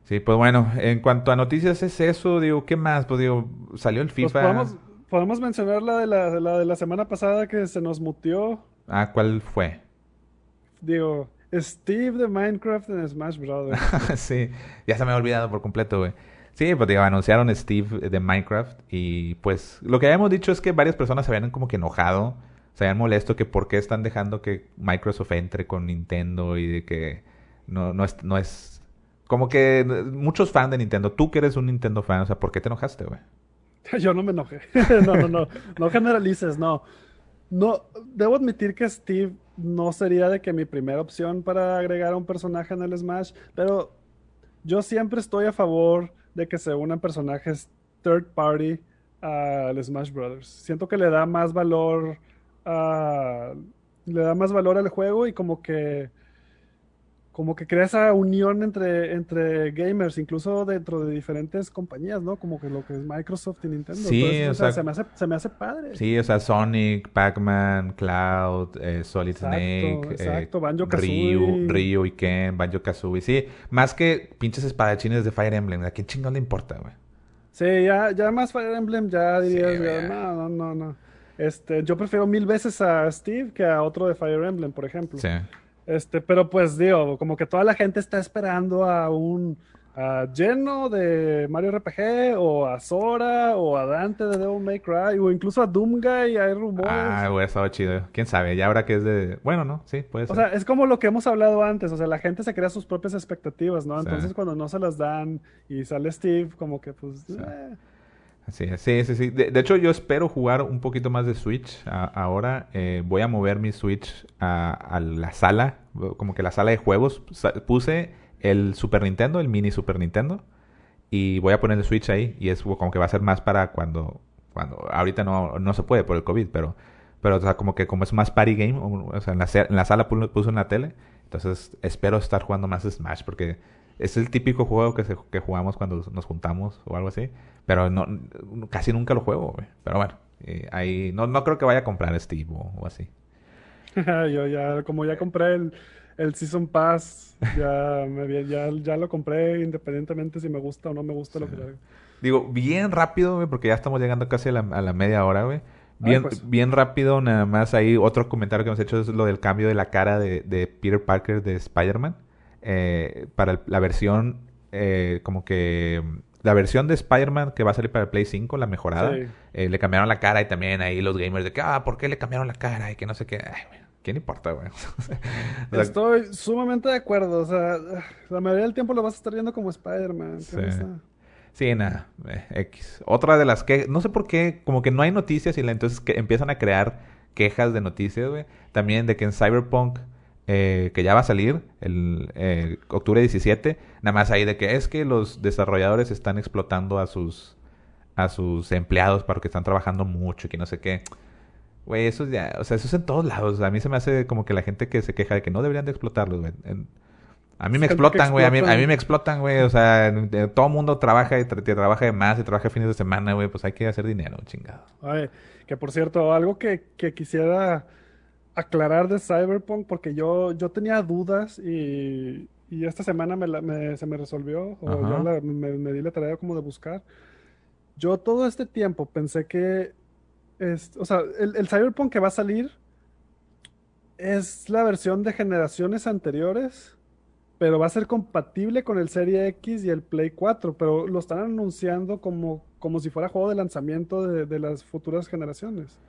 Sí, pues bueno, en cuanto a noticias es eso, digo, ¿qué más? Pues digo, salió el Pues FIFA. podemos, podemos mencionar la de la, la de la semana pasada que se nos muteó. Ah, ¿cuál fue? Digo, Steve de Minecraft en Smash Brothers. sí, ya se me ha olvidado por completo, güey. Sí, pues digo, anunciaron Steve de Minecraft y pues lo que habíamos dicho es que varias personas se habían como que enojado se habían molesto que por qué están dejando que Microsoft entre con Nintendo y de que no, no, es, no es... Como que muchos fans de Nintendo, tú que eres un Nintendo fan, o sea, ¿por qué te enojaste, güey? Yo no me enojé. no, no, no. No generalices, no. No, debo admitir que Steve no sería de que mi primera opción para agregar a un personaje en el Smash, pero yo siempre estoy a favor de que se unan personajes third party al Smash Brothers. Siento que le da más valor a, le da más valor al juego y como que como que crea esa unión entre, entre gamers, incluso dentro de diferentes compañías, ¿no? Como que lo que es Microsoft y Nintendo. Sí, o, sea, se, me hace, se me hace padre. Sí, o sea, Sonic, Pac-Man, Cloud, eh, Solid Snake, eh, exacto. Banjo Ryu, Ryu y Ken, Banjo Kazooie. Sí, más que pinches espadachines de Fire Emblem. ¿A quién chingón le importa, güey? Sí, ya, ya más Fire Emblem ya dirías, no, no, no, no. Este, yo prefiero mil veces a Steve que a otro de Fire Emblem, por ejemplo. Sí. Este, pero pues digo, como que toda la gente está esperando a un lleno de Mario RPG o a Sora o a Dante de Devil May Cry o incluso a Doomguy, hay rumores. Ah, hubiera estado chido. ¿Quién sabe? Ya ahora que es de... Bueno, no, sí, puede ser. O sea, es como lo que hemos hablado antes, o sea, la gente se crea sus propias expectativas, ¿no? Entonces cuando no se las dan y sale Steve, como que pues... Eh. Sí, sí, sí, sí. De, hecho, yo espero jugar un poquito más de Switch ahora. Eh, voy a mover mi Switch a, la sala, como que la sala de juegos. Puse el Super Nintendo, el mini Super Nintendo, y voy a poner el Switch ahí. Y es como que va a ser más para cuando, cuando ahorita no, no se puede por el COVID, pero, pero o sea, como que como es más party game, o sea, en la, en la sala puse en la tele. Entonces espero estar jugando más Smash porque es el típico juego que, se, que jugamos cuando nos juntamos o algo así. Pero no, casi nunca lo juego, güey. Pero bueno, eh, ahí no, no creo que vaya a comprar Steve o, así. Yo ya, como ya compré el, el Season Pass, ya, me, ya, ya lo compré independientemente si me gusta o no me gusta lo que hago. Digo, bien rápido, güey, porque ya estamos llegando casi a la, a la media hora, güey. Bien, pues. bien rápido, nada más ahí otro comentario que hemos hecho es lo del cambio de la cara de, de Peter Parker de Spider-Man. Eh, para la versión eh, como que la versión de Spider-Man que va a salir para el Play 5, la mejorada, eh, le cambiaron la cara y también ahí los gamers de que, ah, ¿por qué le cambiaron la cara? Y que no sé qué. Ay, ¿Quién importa, güey? Estoy sumamente de acuerdo. O sea, la mayoría del tiempo lo vas a estar viendo como Spider-Man. Sí. Sí, nada, X. Otra de las que, no sé por qué, como que no hay noticias y la, entonces que empiezan a crear quejas de noticias, güey. También de que en Cyberpunk eh, que ya va a salir el eh, octubre 17, nada más ahí de que es que los desarrolladores están explotando a sus a sus empleados para que están trabajando mucho y que no sé qué. Güey, eso ya, o sea, eso es en todos lados. A mí se me hace como que la gente que se queja de que no deberían de explotarlos, güey. a mí me explotan, güey. A mí, a mí me explotan, güey. O sea, todo el mundo trabaja y trabaja de más y trabaja fines de semana, güey. Pues hay que hacer dinero, chingado. Ay, que por cierto, algo que, que quisiera aclarar de Cyberpunk porque yo, yo tenía dudas y, y esta semana me, se me resolvió o ya me, di la tarea como de buscar. Yo todo este tiempo pensé que, es, o sea, el, el Cyberpunk que va a salir es la versión de generaciones anteriores, pero va a ser compatible con el Serie X y el Play 4, pero lo están anunciando como, como si fuera juego de lanzamiento de, de las futuras generaciones.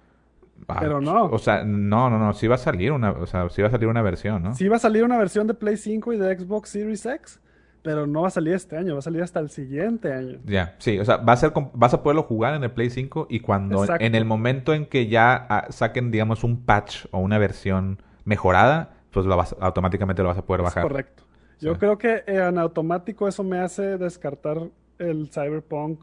Ah, pero no. O sea, no, no, no. Sí va a salir una, o sea, sí va a salir una versión, ¿no? Sí va a salir una versión de Play 5 y de Xbox Series X, pero no va a salir este año, va a salir hasta el siguiente año. Ya, sí, o sea, va a ser, vas a poderlo jugar en el Play 5 y cuando, en el momento en que ya ah, saquen, digamos, un patch o una versión mejorada, pues lo vas, automáticamente lo vas a poder bajar. correcto. Yo creo que en automático eso me hace descartar el Cyberpunk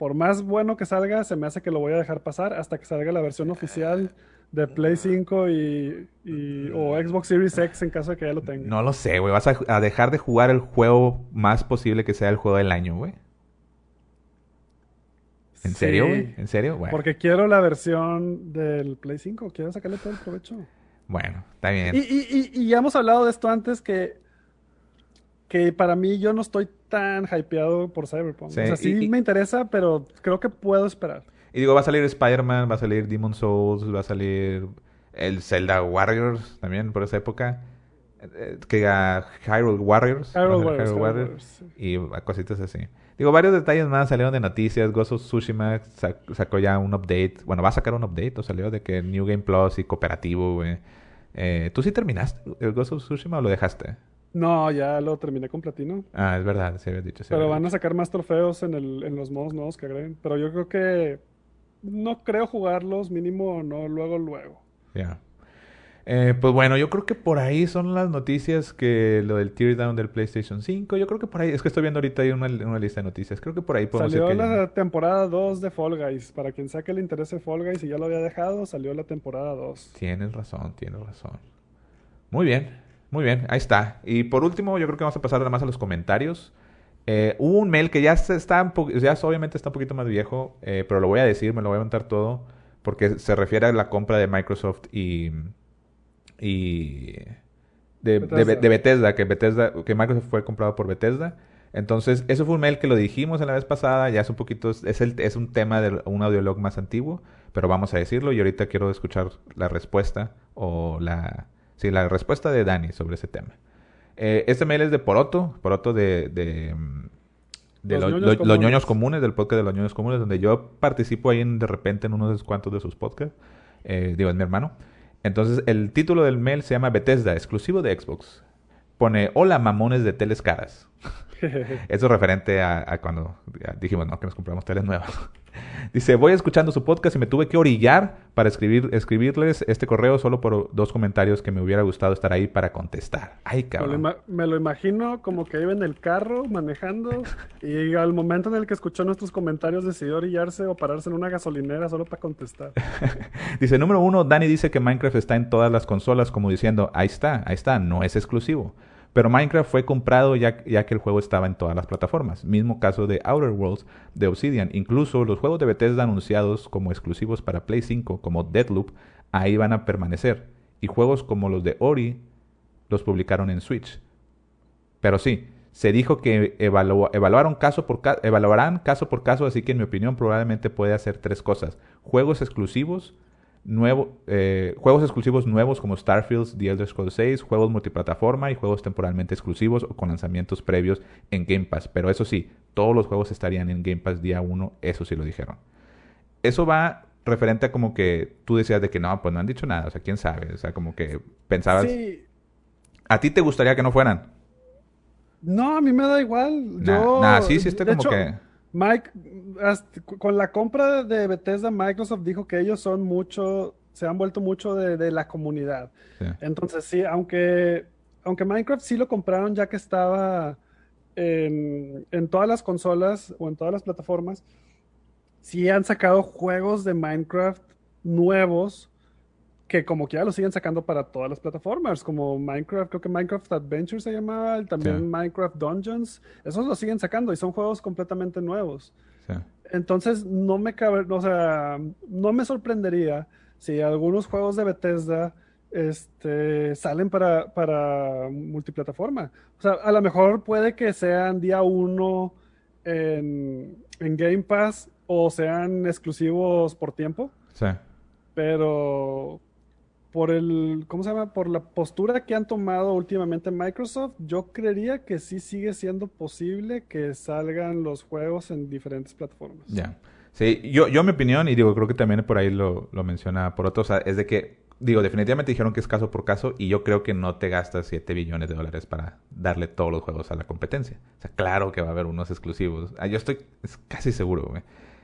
por más bueno que salga, se me hace que lo voy a dejar pasar hasta que salga la versión oficial de Play 5 y, o Xbox Series X en caso de que ya lo tenga. No lo sé, güey. Vas a, dejar de jugar el juego más posible que sea el juego del año, güey. ¿En serio, güey? ¿En serio? Porque quiero la versión del Play 5. Quiero sacarle todo el provecho. Bueno, está bien. Y, y, y, ya hemos hablado de esto antes que que para mí yo no estoy tan hypeado por Cyberpunk. o sea, sí me interesa, pero creo que puedo esperar. Y digo, va a salir Spider-Man, va a salir Demon Souls, va a salir el Zelda Warriors también por esa época. eh, que a Hyrule Warriors. Hyrule Warriors, Hyrule Warriors, Warriors, sí. Y a cositas así. Digo, varios detalles más salieron de noticias. Ghost of Tsushima sa- sacó ya un update. Bueno, va a sacar un update o salió de que New Game Plus y cooperativo, güey. Eh, ¿Tú sí terminaste el Ghost of Tsushima o lo dejaste? No, ya lo terminé con platino. Ah, es verdad, se había dicho. Pero van a sacar más trofeos en, el, en los modos nuevos que agreguen. Pero yo creo que no creo jugarlos mínimo no luego luego. Ya. Eh, pues bueno, yo creo que por ahí son las noticias que lo del teardown del PlayStation 5. Yo creo que por ahí, es que estoy viendo ahorita ahí una, una lista de noticias. Creo que por ahí podemos Salió la temporada 2 de Fall Guys. Para quien sea que le interese Fall Guys y ya lo había dejado, salió la temporada 2. Tienes razón, tienes razón. Muy bien, muy bien, ahí está. Y por último, yo creo que vamos a pasar nada más a los comentarios. Eh, hubo un mail que ya está, ya obviamente está un poquito más viejo, eh, pero lo voy a decir, me lo voy a aventar todo, porque se refiere a la compra de Microsoft y y de, de, Bethesda. de Bethesda, que Bethesda, que Microsoft fue comprado por Bethesda. Entonces, eso fue un mail que lo dijimos en la vez pasada, ya es un poquito, es, el, es un tema de un audiolog más antiguo, pero vamos a decirlo y ahorita quiero escuchar la respuesta o la, sí, la respuesta de Dani sobre ese tema. Eh, este mail es de Poroto, Poroto de, de, mm, de Los lo- ñoños lo- los comunes. ñoños comunes, del podcast de los ñoños comunes, donde yo participo ahí en, de repente en unos cuantos de sus podcasts, eh, digo, es mi hermano. Entonces, el título del mail se llama Bethesda, exclusivo de Xbox. Pone, hola mamones de teles caras. Eso es referente a, a cuando dijimos, no, que nos compramos teles nuevas. Dice, voy escuchando su podcast y me tuve que orillar para escribir, escribirles este correo solo por dos comentarios que me hubiera gustado estar ahí para contestar. Ay, Me lo, cabrón. me lo imagino como que iba en el carro manejando y al momento en el que escuchó nuestros comentarios decidió orillarse o pararse en una gasolinera solo para contestar. Dice, número uno, Dani dice que Minecraft está en todas las consolas, como diciendo, ahí está, ahí está, no es exclusivo. Pero Minecraft fue comprado ya, que el juego estaba en todas las plataformas. Mismo caso de Outer Worlds de Obsidian. Incluso los juegos de Bethesda anunciados como exclusivos para Play 5, como Deadloop, ahí van a permanecer. Y juegos como los de Ori los publicaron en Switch. Pero sí, se dijo que evalu- evaluaron caso por ca- evaluarán caso por caso, así que en mi opinión probablemente puede hacer tres cosas. Juegos exclusivos, nuevo, eh, juegos exclusivos nuevos como Starfield, The Elder Scrolls 6, juegos multiplataforma y juegos temporalmente exclusivos o con lanzamientos previos en Game Pass. Pero eso sí, todos los juegos estarían en Game Pass día 1, eso sí lo dijeron. Eso va referente a como que tú decías de que no, pues no han dicho nada, o sea, quién sabe, o sea, como que pensabas... Sí, ¿A ti te gustaría que no fueran? no, a mí me da igual. Nah, Yo, nah, sí, sí está como hecho, que... Mike, con la compra de Bethesda, Microsoft dijo que ellos son mucho, se han vuelto mucho de, de la comunidad. sí. Entonces sí, aunque, aunque Minecraft sí lo compraron ya que estaba en, en todas las consolas o en todas las plataformas, sí han sacado juegos de Minecraft nuevos que como que ya lo siguen sacando para todas las plataformas, como Minecraft, creo que Minecraft Adventure se llamaba, también Sí. Minecraft Dungeons, esos lo siguen sacando y son juegos completamente nuevos. sí. Entonces, no me cabe, o sea, no me sorprendería si algunos juegos de Bethesda este, salen para, para multiplataforma. O sea, a lo mejor puede que sean día uno en, en Game Pass o sean exclusivos por tiempo, Sí. pero por el, ¿cómo se llama? Por la postura que han tomado últimamente Microsoft, yo creería que sí sigue siendo posible que salgan los juegos en diferentes plataformas. Ya. Sí, yo, yo mi opinión, y digo, creo que también por ahí lo, lo menciona por otro, o sea, es de que, digo, definitivamente dijeron que es caso por caso, y yo creo que no te gastas 7 billones de dólares para darle todos los juegos a la competencia. O sea, claro que va a haber unos exclusivos. Ah, yo estoy es casi seguro, güey,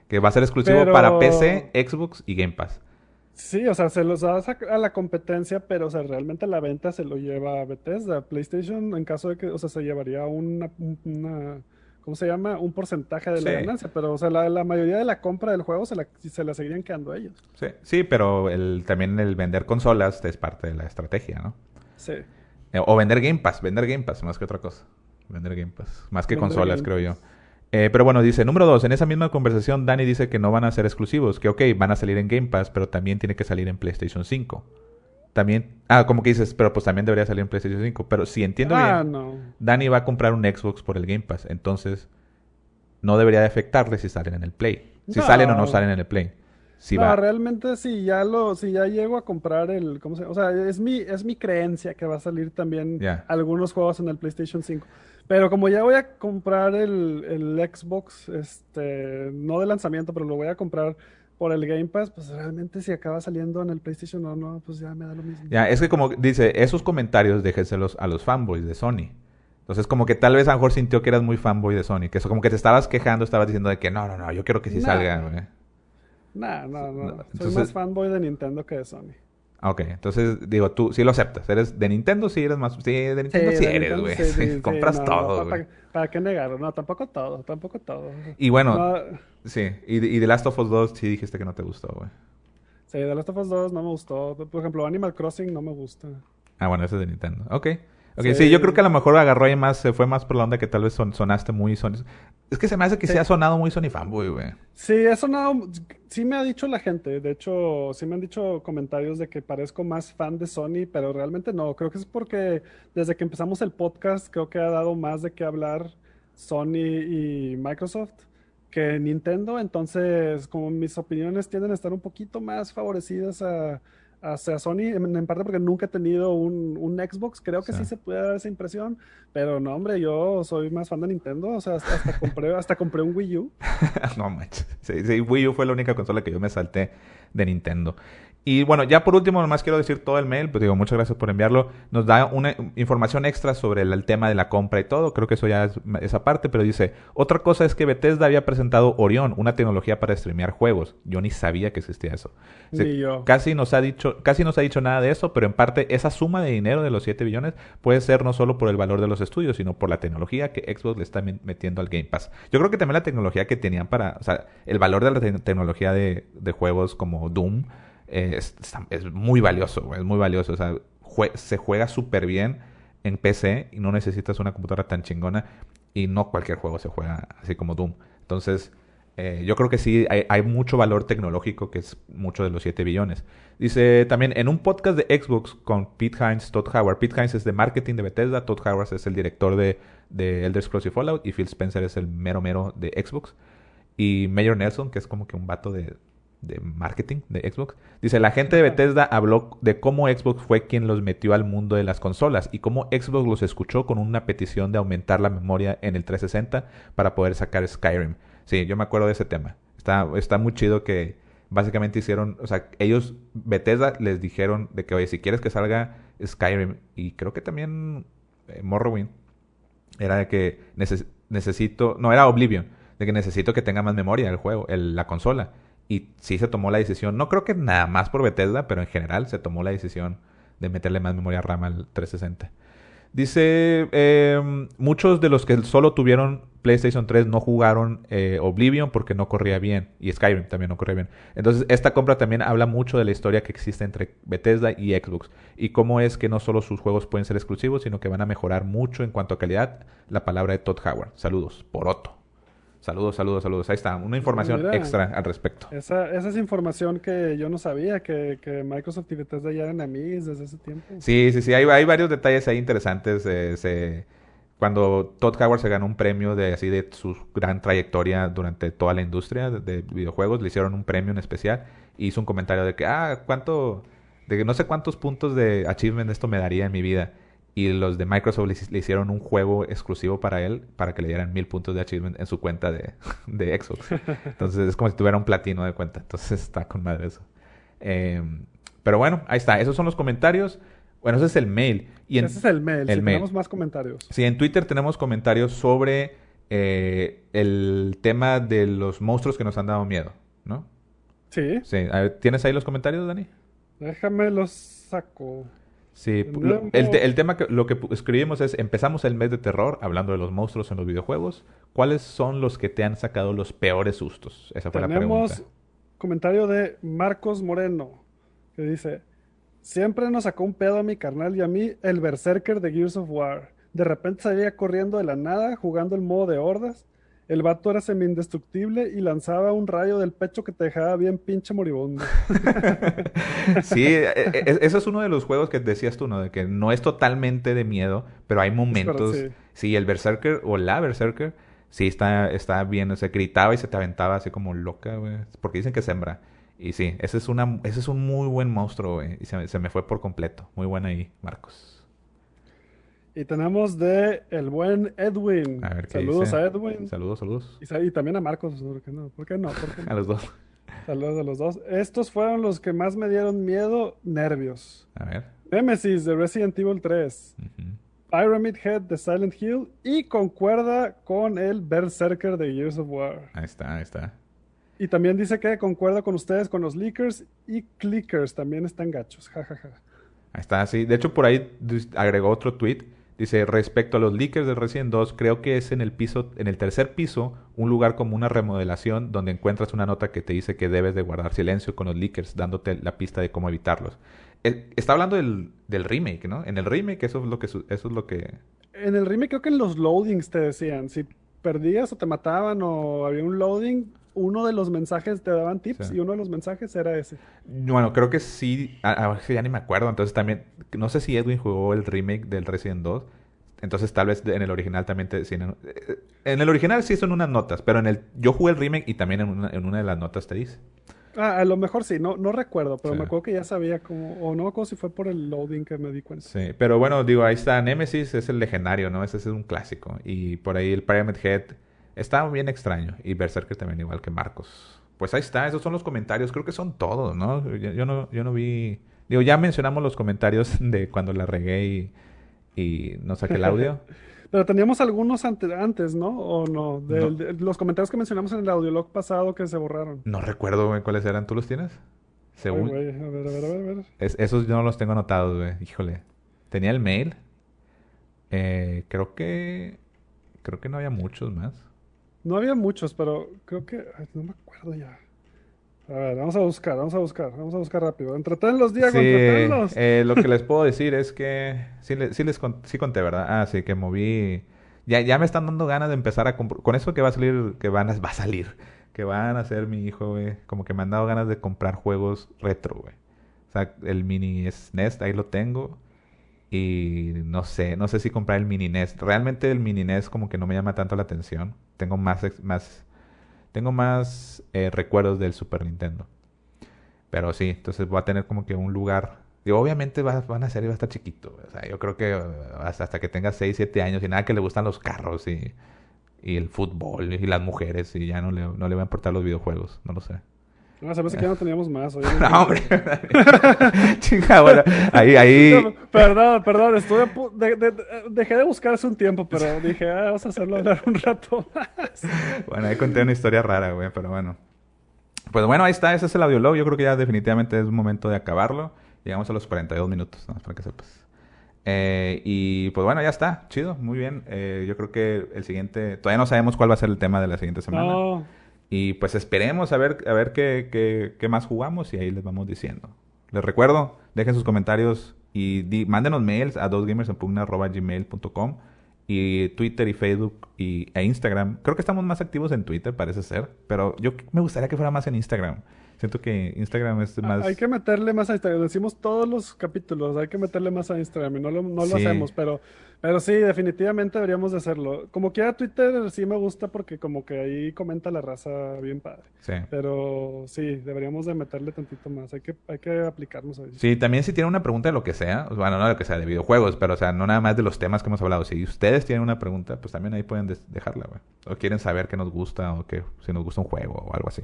que va a ser exclusivo Pero- para PC, Xbox y Game Pass. Sí, o sea, se los da a a la competencia, pero o sea, realmente la venta se lo lleva a Bethesda. PlayStation, en caso de que, o sea, se llevaría una, un- una- ¿cómo se llama? Un porcentaje de la Sí. ganancia, pero o sea, la, la mayoría de la compra del juego se la, se la seguirían quedando ellos. Sí, sí pero el, también el vender consolas es parte de la estrategia, ¿no? Sí. Eh, O vender Game Pass, vender Game Pass más que otra cosa. Vender Game Pass, más que Vender consolas, creo yo. Eh, pero bueno, dice, número dos, en esa misma conversación Dani dice que no van a ser exclusivos, que ok, van a salir en Game Pass, pero también tiene que salir en PlayStation 5. También, ah, como que dices, pero pues también debería salir en PlayStation 5. Pero si entiendo Ah, bien, no. Dani va a comprar un Xbox por el Game Pass, entonces no debería de afectarle si salen en el Play. Si No. salen o no salen en el Play. Si no, va. realmente si ya lo, si ya llego a comprar el, ¿cómo se? O sea, es mi, es mi creencia que va a salir también algunos juegos en el PlayStation 5. Pero como ya voy a comprar el, el Xbox, este, no de lanzamiento, pero lo voy a comprar por el Game Pass, pues realmente si acaba saliendo en el PlayStation o no, pues ya me da lo mismo. Ya, es que como dice, esos comentarios déjenselos a los fanboys de Sony. Entonces, como que tal vez a lo mejor sintió que eras muy fanboy de Sony. Que eso como que te estabas quejando, estabas diciendo de que no, no, no, yo quiero que sí salga, güey. Nah, no, no. No, Soy entonces- más fanboy de Nintendo que de Sony. Ah, Ok, entonces digo, tú sí lo aceptas. ¿Eres de Nintendo? Sí, eres más. Sí, de Nintendo sí, de eres, güey. sí, Compras no, todo, no, güey. ¿para, para qué negarlo? No, tampoco todo, tampoco todo. Y bueno, No, sí. Y, y The Last of Us 2 sí dijiste que no te gustó, güey. sí, The Last of Us 2 no me gustó. Por ejemplo, Animal Crossing no me gusta. Ah, bueno, ese es de Nintendo. Ok. Ok, sí, Sí. yo creo que a lo mejor agarró ahí más, se fue más por la onda que tal vez son- sonaste muy Sony. Es que se me hace que sí, ha sonado muy Sony fanboy, güey. Sí, eso no, sí me ha dicho la gente. De hecho, sí me han dicho comentarios de que parezco más fan de Sony, pero realmente no. Creo que es porque desde que empezamos el podcast, creo que ha dado más de qué hablar Sony y Microsoft que Nintendo. Entonces, como mis opiniones tienden a estar un poquito más favorecidas a, hacia Sony, en, en parte porque nunca he tenido un, un Xbox. Creo que Sí. sí se puede dar esa impresión, pero no, hombre, yo soy más fan de Nintendo. O sea, hasta, hasta compré, hasta compré un Wii U. no manches. Sí, sí, Wii U fue la única consola que yo me salté de Nintendo. Y bueno, ya por último, nomás quiero decir todo el mail, pues digo, muchas gracias por enviarlo. Nos da una información extra sobre el, el tema de la compra y todo. Creo que eso ya es esa parte, pero dice, otra cosa es que Bethesda había presentado Orion, una tecnología para streamear juegos. Yo ni sabía que existía eso. Dice, Ni yo. Casi nos ha dicho, casi nos ha dicho nada de eso, pero en parte esa suma de dinero de los 7 billones puede ser no solo por el valor de los estudios, sino por la tecnología que Xbox le está met- metiendo al Game Pass. Yo creo que también la tecnología que tenían para, o sea, el valor de la te- tecnología de, de juegos como Doom eh, es, es muy valioso, es muy valioso. O sea, jue- se juega súper bien en PC y no necesitas una computadora tan chingona y no cualquier juego se juega así como Doom. Entonces, eh, yo creo que sí hay, hay mucho valor tecnológico que es mucho de los 7 billones. Dice también en un podcast de Xbox con Pete Hines, Todd Howard. Pete Hines es de marketing de Bethesda, Todd Howard es el director de, de Elder Scrolls y Fallout y Phil Spencer es el mero mero de Xbox. Y Mayor Nelson, que es como que un vato de, de marketing de Xbox, dice, la gente de Bethesda habló de cómo Xbox fue quien los metió al mundo de las consolas y cómo Xbox los escuchó con una petición de aumentar la memoria en el 360 para poder sacar Skyrim. Sí, yo me acuerdo de ese tema. Está, está muy chido que básicamente hicieron, o sea, ellos, Bethesda les dijeron de que, oye, si quieres que salga Skyrim y creo que también eh, Morrowind, era de que neces- necesito, no, era Oblivion, de que necesito que tenga más memoria el juego, el- la consola. Y sí se tomó la decisión, no creo que nada más por Bethesda, pero en general se tomó la decisión de meterle más memoria RAM al 360. Dice, eh, muchos de los que solo tuvieron PlayStation 3 no jugaron eh, Oblivion porque no corría bien. Y Skyrim también no corría bien. Entonces, esta compra también habla mucho de la historia que existe entre Bethesda y Xbox. Y cómo es que no solo sus juegos pueden ser exclusivos, sino que van a mejorar mucho en cuanto a calidad. La palabra de Todd Howard. Saludos, por Otto. Saludos, saludos, saludos. Ahí está, una información Mira. extra al respecto. Esa, esa es información que yo no sabía, que, que Microsoft y Bethesda ya eran amigos desde ese tiempo. Sí, sí, sí, hay, hay varios detalles ahí interesantes. eh, se- cuando Todd Howard se ganó un premio de así de su gran trayectoria durante toda la industria de, de videojuegos, le hicieron un premio en especial y hizo un comentario de que, ah, cuánto, de que no sé cuántos puntos de achievement esto me daría en mi vida. Y los de Microsoft le, hic- le hicieron un juego exclusivo para él, para que le dieran mil puntos de achievement en su cuenta de, de Xbox. Entonces es como si tuviera un platino de cuenta. Entonces está con madre eso. Eh, pero bueno, ahí está. Esos son los comentarios. Bueno, ese es el mail. Y en, Ese es el mail. el si mail. tenemos más comentarios. Sí, en Twitter tenemos comentarios sobre eh, el tema de los monstruos que nos han dado miedo, ¿no? Sí, Sí, ver, ¿tienes ahí los comentarios, Dani? déjame los saco. Sí, el, el tema que lo que escribimos es empezamos el mes de terror hablando de los monstruos en los videojuegos. ¿Cuáles son los que te han sacado los peores sustos? Esa fue la Tenemos pregunta. comentario de Marcos Moreno, que dice, siempre nos sacó un pedo a mi carnal y a mí el Berserker de Gears of War. De repente salía corriendo de la nada, jugando el modo de hordas. El vato era semi-indestructible y lanzaba un rayo del pecho que te dejaba bien pinche moribundo. Sí, e- e- eso es uno de los juegos que decías tú, ¿no? De que no es totalmente de miedo, pero hay momentos. sí. Sí, el Berserker o la Berserker, sí está, está bien. Se gritaba y se te aventaba así como loca, güey. Porque dicen que sembra. Y sí, ese es, una, ese es un muy buen monstruo, güey. Y se, me- se me fue por completo. Muy buena ahí, Marcos. Y tenemos de el buen Edwin. A ver qué Saludos dice. a Edwin. Saludos, saludos. Y, también a Marcos. ¿Por qué no? ¿Por qué no? ¿Por qué no? A los dos. Saludos a los dos. Estos fueron los que más me dieron miedo, nervios. A ver. Nemesis de Resident Evil 3. Ujú. Pyramid Head de Silent Hill. Y concuerda con el Berserker de Gears of War. Ahí está, ahí está. Y también dice que concuerda con ustedes con los leakers y clickers. También están gachos. Ja, ja, ja. Ahí está, sí. De hecho, por ahí agregó otro tweet. Dice, respecto a los leakers de Resident 2, creo que es en el piso, en el tercer piso, un lugar como una remodelación donde encuentras una nota que te dice que debes de guardar silencio con los leakers, dándote la pista de cómo evitarlos. Está hablando del, del remake, ¿no? En el remake eso es lo que eso es lo que En el remake creo que en los loadings te decían, si perdías o te mataban o había un loading, uno de los mensajes te daban tips Sí. y uno de los mensajes era ese. Bueno, creo que sí. A, a- ya ni me acuerdo. Entonces también. No sé si Edwin jugó el remake del Resident 2. Entonces tal vez en el original también te decían. eh, En el original sí son unas notas. Pero en el. Yo jugué el remake y también en una, en una de las notas te dice. Ah, a lo mejor sí, no, no recuerdo, pero Sí. me acuerdo que ya sabía cómo, o no me acuerdo si fue por el loading que me di cuenta. Sí. Pero bueno, digo, ahí está. Nemesis es el legendario, ¿no? Ese es un clásico. Y por ahí el Pyramid Head está bien extraño. Y Berserker también, igual que Marcos. Pues ahí está. Esos son los comentarios. Creo que son todos, ¿no? Yo, yo no, yo no vi. Digo, ya mencionamos los comentarios de cuando la regué y, y no saqué el audio. Pero teníamos algunos ante- antes, ¿no? ¿O no? De los comentarios que mencionamos en el audiolog pasado que se borraron. No recuerdo güey, cuáles eran. ¿Tú los tienes? Según. a ver, a ver, a ver, a ver. es- esos yo no los tengo anotados, güey. Híjole. Tenía el mail. Eh, creo que. Creo que no había muchos más. No había muchos, pero creo que... ay, no me acuerdo ya. A ver, vamos a buscar, vamos a buscar, vamos a buscar rápido. Entretenlos, Diego, Sí, entretenlos. eh, lo que les puedo decir es que sí, le- sí les con- sí conté, ¿verdad? Ah, sí, que moví. Ya, ya me están dando ganas de empezar a comprar. Con eso que va a salir, que van a, va a salir, que van a hacer mi hijo, güey. Como que me han dado ganas de comprar juegos retro, güey. O sea, el mini SNES, ahí lo tengo. Y no sé, no sé si comprar el mini NES. Realmente el mini NES como que no me llama tanto la atención. Tengo más, más, tengo más eh, recuerdos del Super Nintendo. Pero sí, entonces voy a tener como que un lugar. Digo, obviamente va- van a ser y va a estar chiquito. O sea, yo creo que eh, hasta, hasta que tenga 6, 7 años y nada que le gustan los carros y, y el fútbol y las mujeres y ya no le, no le van a importar los videojuegos. No lo sé. No, se me hace que ya no teníamos más. No, hombre. Chinga, bueno, ahí, ahí. Perdón, perdón, estuve de- de- de- dejé de buscar hace un tiempo, pero dije, ah, vamos a hacerlo hablar un rato más. Bueno, ahí conté una historia rara, güey, pero bueno. Pues bueno, ahí está, ese es el audiolog. Yo creo que ya definitivamente es momento de acabarlo. Llegamos a los 42 minutos, ¿no? para que sepas. Eh, y pues bueno, ya está, chido, muy bien. Eh, yo creo que el siguiente, todavía no sabemos cuál va a ser el tema de la siguiente semana. No, Y pues esperemos a ver, a ver qué, qué, más jugamos y ahí les vamos diciendo. Les recuerdo, dejen sus comentarios y di- mándenos mails a dosgamersenpugna.gmail.com y Twitter y Facebook y, e Instagram. Creo que estamos más activos en Twitter, parece ser, pero yo me gustaría que fuera más en Instagram. Siento que Instagram es más... hay que meterle más a Instagram. Decimos todos los capítulos, hay que meterle más a Instagram y no lo, no lo hacemos, pero, pero sí, definitivamente deberíamos de hacerlo. Como quiera Twitter sí me gusta porque como que ahí comenta la raza bien padre. Sí. Pero sí, deberíamos de meterle tantito más. Hay que, hay que aplicarnos ahí. Sí, también si tienen una pregunta de lo que sea, bueno, no de lo que sea, de videojuegos, pero o sea, no nada más de los temas que hemos hablado. Si ustedes tienen una pregunta, pues también ahí pueden dejarla, güey. O quieren saber qué nos gusta o que si nos gusta un juego o algo así.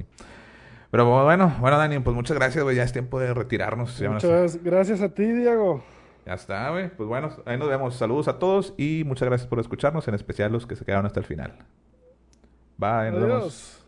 Pero bueno, bueno, Dani, pues muchas gracias, güey. Ya es tiempo de retirarnos. Muchas gracias a ti, Diego. ya está, güey. Pues bueno, ahí nos vemos. Saludos a todos y muchas gracias por escucharnos, en especial los que se quedaron hasta el final. Bye, nos vemos. Adiós.